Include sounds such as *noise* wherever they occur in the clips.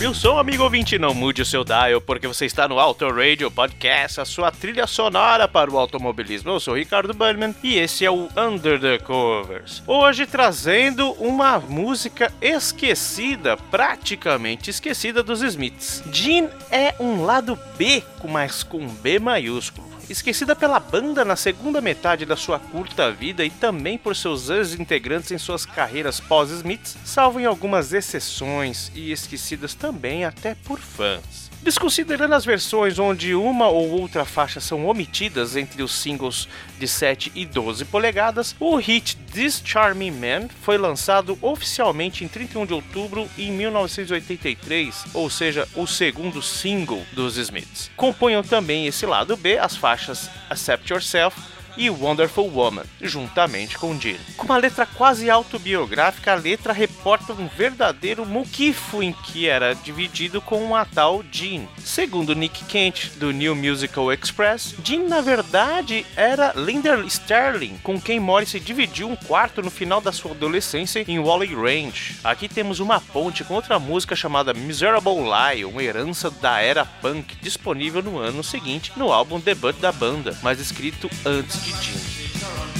Eu sou amigo ouvinte, não mude o seu dial, porque você está no Auto Radio Podcast, a sua trilha sonora para o automobilismo. Eu sou o Ricardo Burnman e esse é o Under the Covers. Hoje trazendo uma música esquecida, praticamente esquecida dos Smiths. Jean é um lado B, mas com B maiúsculo esquecida pela banda na segunda metade da sua curta vida e também por seus ex-integrantes em suas carreiras pós-Smiths, salvo em algumas exceções e esquecidas também até por fãs. Desconsiderando as versões onde uma ou outra faixa são omitidas entre os singles de 7 e 12 polegadas, o hit This Charming Man foi lançado oficialmente em 31 de outubro em 1983, ou seja, o segundo single dos Smiths. Compunham também esse lado B as faixas Accept Yourself e Wonderful Woman, juntamente com Jean. Com uma letra quase autobiográfica, a letra reporta um verdadeiro muquifo em que era dividido com uma tal Jean. Segundo Nick Kent, do New Musical Express, Jean na verdade era Linda Sterling, com quem Morrissey dividiu um quarto no final da sua adolescência em Wally Range. Aqui temos uma ponte com outra música chamada Miserable uma herança da era punk, disponível no ano seguinte no álbum debut da banda, mas escrito antes de Eugene.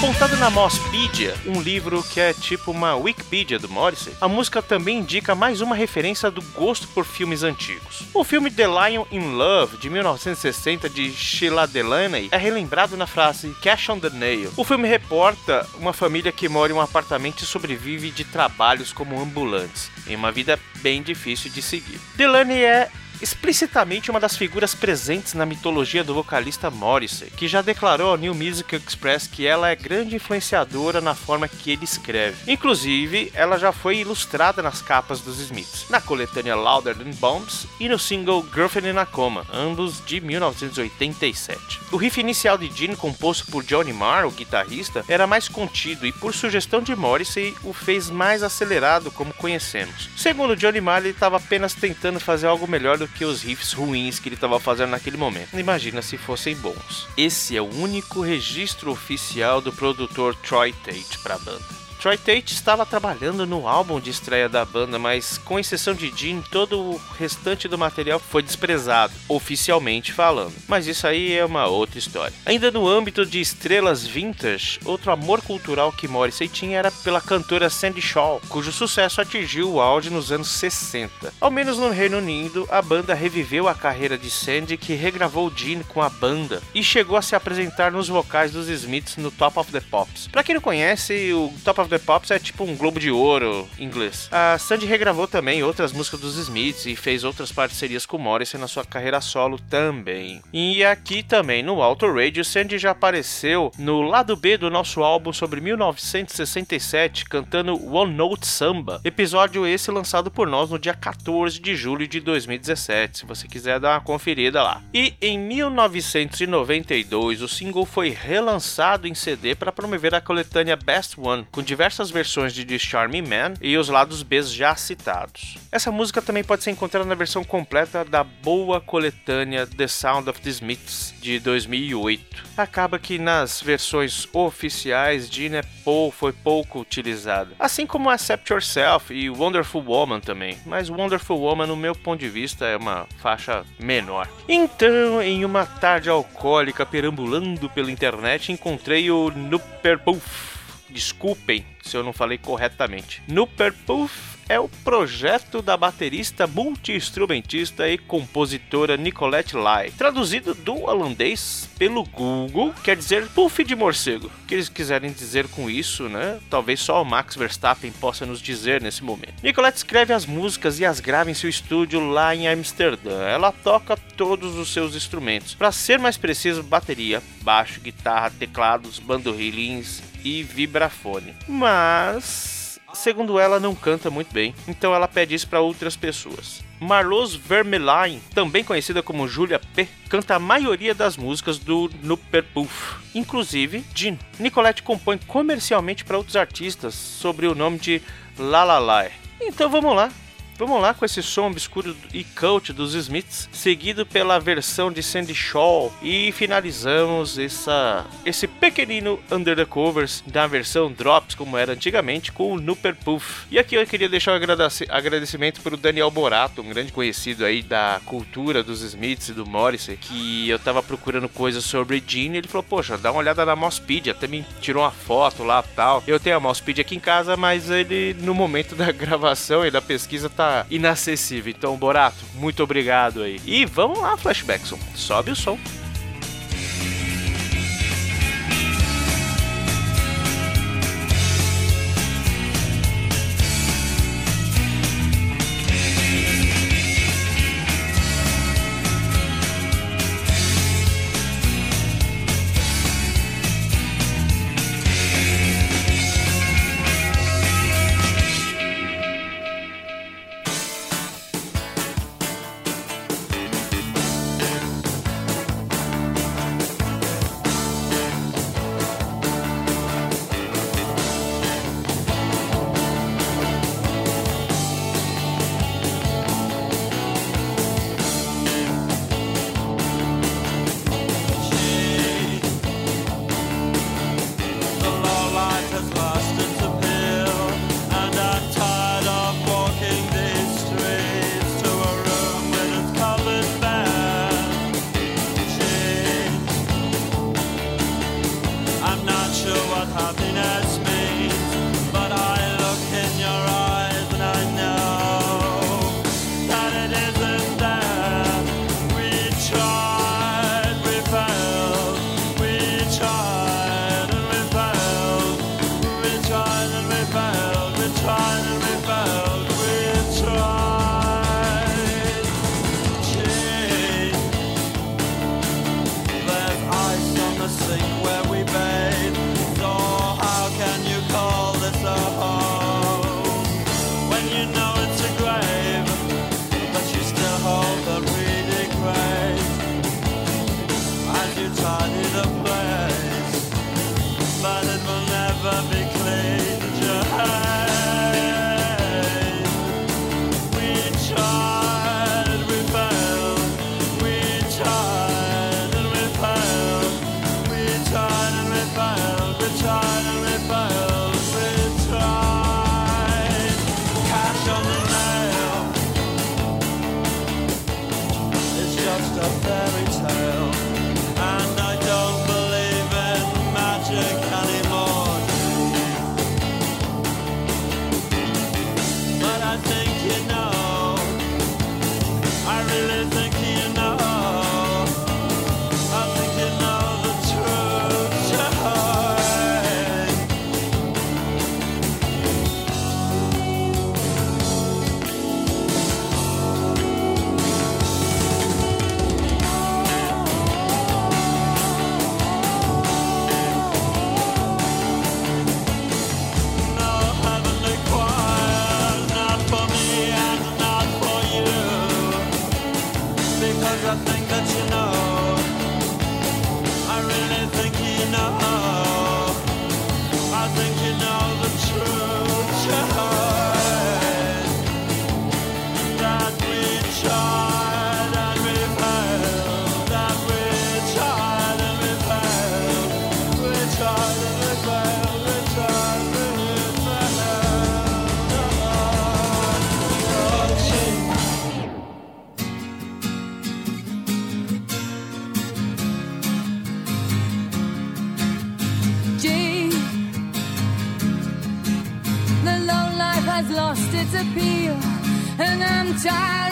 Apontado na Mosspedia, um livro que é tipo uma Wikipedia do Morrissey, a música também indica mais uma referência do gosto por filmes antigos. O filme The Lion in Love, de 1960, de Sheila Delaney, é relembrado na frase Cash on the Nail. O filme reporta uma família que mora em um apartamento e sobrevive de trabalhos como ambulantes, em uma vida bem difícil de seguir. Delaney é explicitamente uma das figuras presentes na mitologia do vocalista Morrissey, que já declarou ao New Music Express que ela é grande influenciadora na forma que ele escreve. Inclusive, ela já foi ilustrada nas capas dos Smiths, na coletânea Louder Than Bombs e no single Girlfriend in a Coma, ambos de 1987. O riff inicial de Gene, composto por Johnny Marr, o guitarrista, era mais contido e, por sugestão de Morrissey, o fez mais acelerado como conhecemos. Segundo Johnny Marr, ele estava apenas tentando fazer algo melhor do que os riffs ruins que ele estava fazendo naquele momento. Imagina se fossem bons. Esse é o único registro oficial do produtor Troy Tate para a banda. Troy Tate estava trabalhando no álbum de estreia da banda, mas com exceção de Gene, todo o restante do material foi desprezado, oficialmente falando. Mas isso aí é uma outra história. Ainda no âmbito de estrelas vintage, outro amor cultural que Morrissey tinha era pela cantora Sandy Shaw, cujo sucesso atingiu o auge nos anos 60. Ao menos no Reino Unido, a banda reviveu a carreira de Sandy, que regravou Gene com a banda e chegou a se apresentar nos vocais dos Smiths no Top of the Pops. Para quem não conhece, o Top of the Pops é tipo um Globo de Ouro inglês. A Sandy regravou também outras músicas dos Smiths e fez outras parcerias com Morrison na sua carreira solo também. E aqui também no Auto Radio, Sandy já apareceu no lado B do nosso álbum sobre 1967 cantando One Note Samba, episódio esse lançado por nós no dia 14 de julho de 2017, se você quiser dar uma conferida lá. E em 1992, o single foi relançado em CD para promover a coletânea Best One, com diversas versões de The Charming Man e os lados B já citados. Essa música também pode ser encontrada na versão completa da boa coletânea The Sound of the Smiths de 2008. Acaba que nas versões oficiais Gina Paul foi pouco utilizada, assim como Accept Yourself e Wonderful Woman também, mas Wonderful Woman no meu ponto de vista é uma faixa menor. Então, em uma tarde alcoólica perambulando pela internet, encontrei o Nuperpuff. Desculpem se eu não falei corretamente. Nuperpuff é o projeto da baterista multi-instrumentista e compositora Nicolette Lai. Traduzido do holandês pelo Google, quer dizer puff de morcego. O que eles quiserem dizer com isso, né? Talvez só o Max Verstappen possa nos dizer nesse momento. Nicolette escreve as músicas e as grava em seu estúdio lá em Amsterdã. Ela toca todos os seus instrumentos. Para ser mais preciso, bateria, baixo, guitarra, teclados, bandurrilins e vibrafone. Mas Segundo ela, não canta muito bem, então ela pede isso para outras pessoas. Marlos Vermeulen, também conhecida como Julia P, canta a maioria das músicas do Nuperpuff, inclusive Jean. Nicolette compõe comercialmente para outros artistas sob o nome de La La La. Então vamos lá, Vamos lá com esse som obscuro e cult dos Smiths, seguido pela versão de Sandy Shaw e finalizamos essa, esse pequenino Under the Covers da versão Drops, como era antigamente, com o Nuper Puff. E aqui eu queria deixar um agradecimento para o Daniel Borato, um grande conhecido aí da cultura dos Smiths e do Morrissey, que eu tava procurando coisas sobre Gene, ele falou, poxa, dá uma olhada na Mousepedia, até me tirou uma foto lá tal. Eu tenho a Mousepedia aqui em casa, mas ele, no momento da *laughs* gravação e da pesquisa, tá inacessível. Então, Borato, muito obrigado aí. E vamos lá, Flashbackson. Sobe o som. time.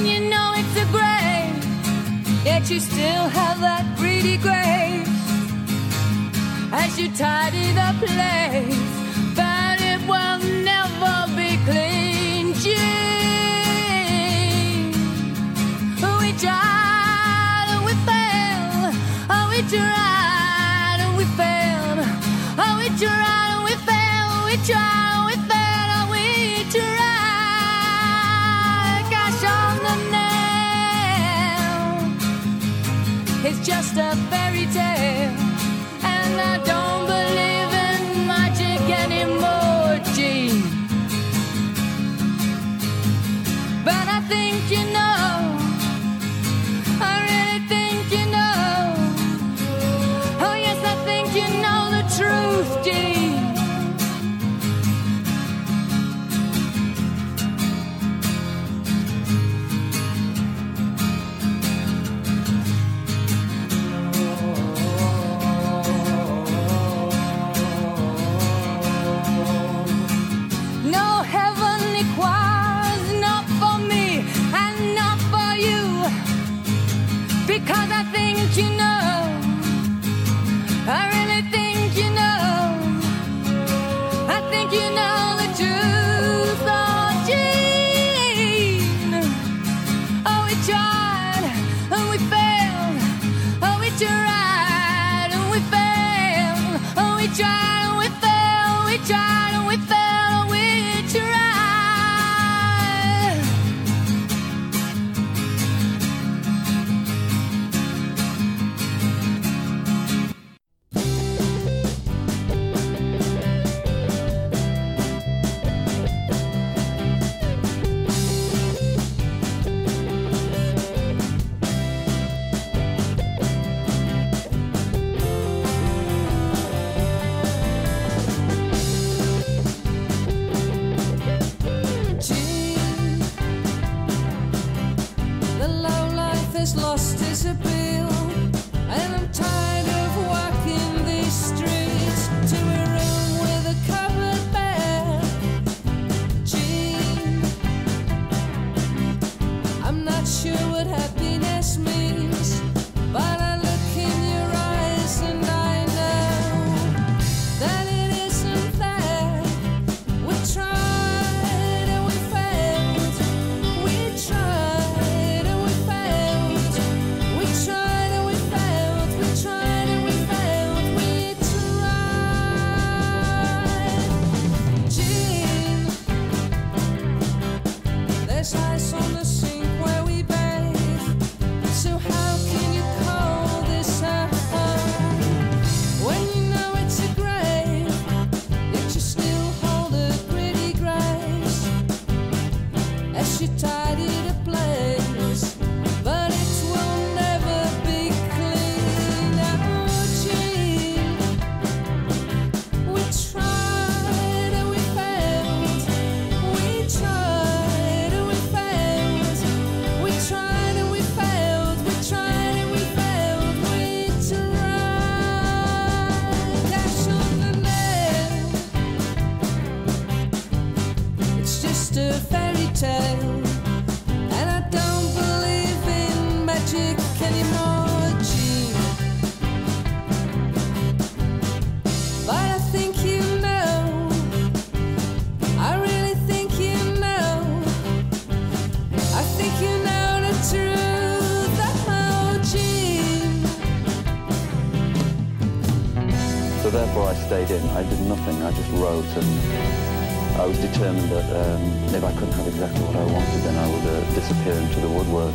You know it's a grave, yet you still have that pretty grace as you tidy the place, but it will never be clean. We tried and we failed. Oh, we tried and we failed. Oh, we tried and we failed. We tried. Just a fairy tale, tried and we failed and we tried. I stayed in. I did nothing. I just wrote and I was determined that um, if I couldn't have exactly what I wanted, then I would uh, disappear into the woodwork.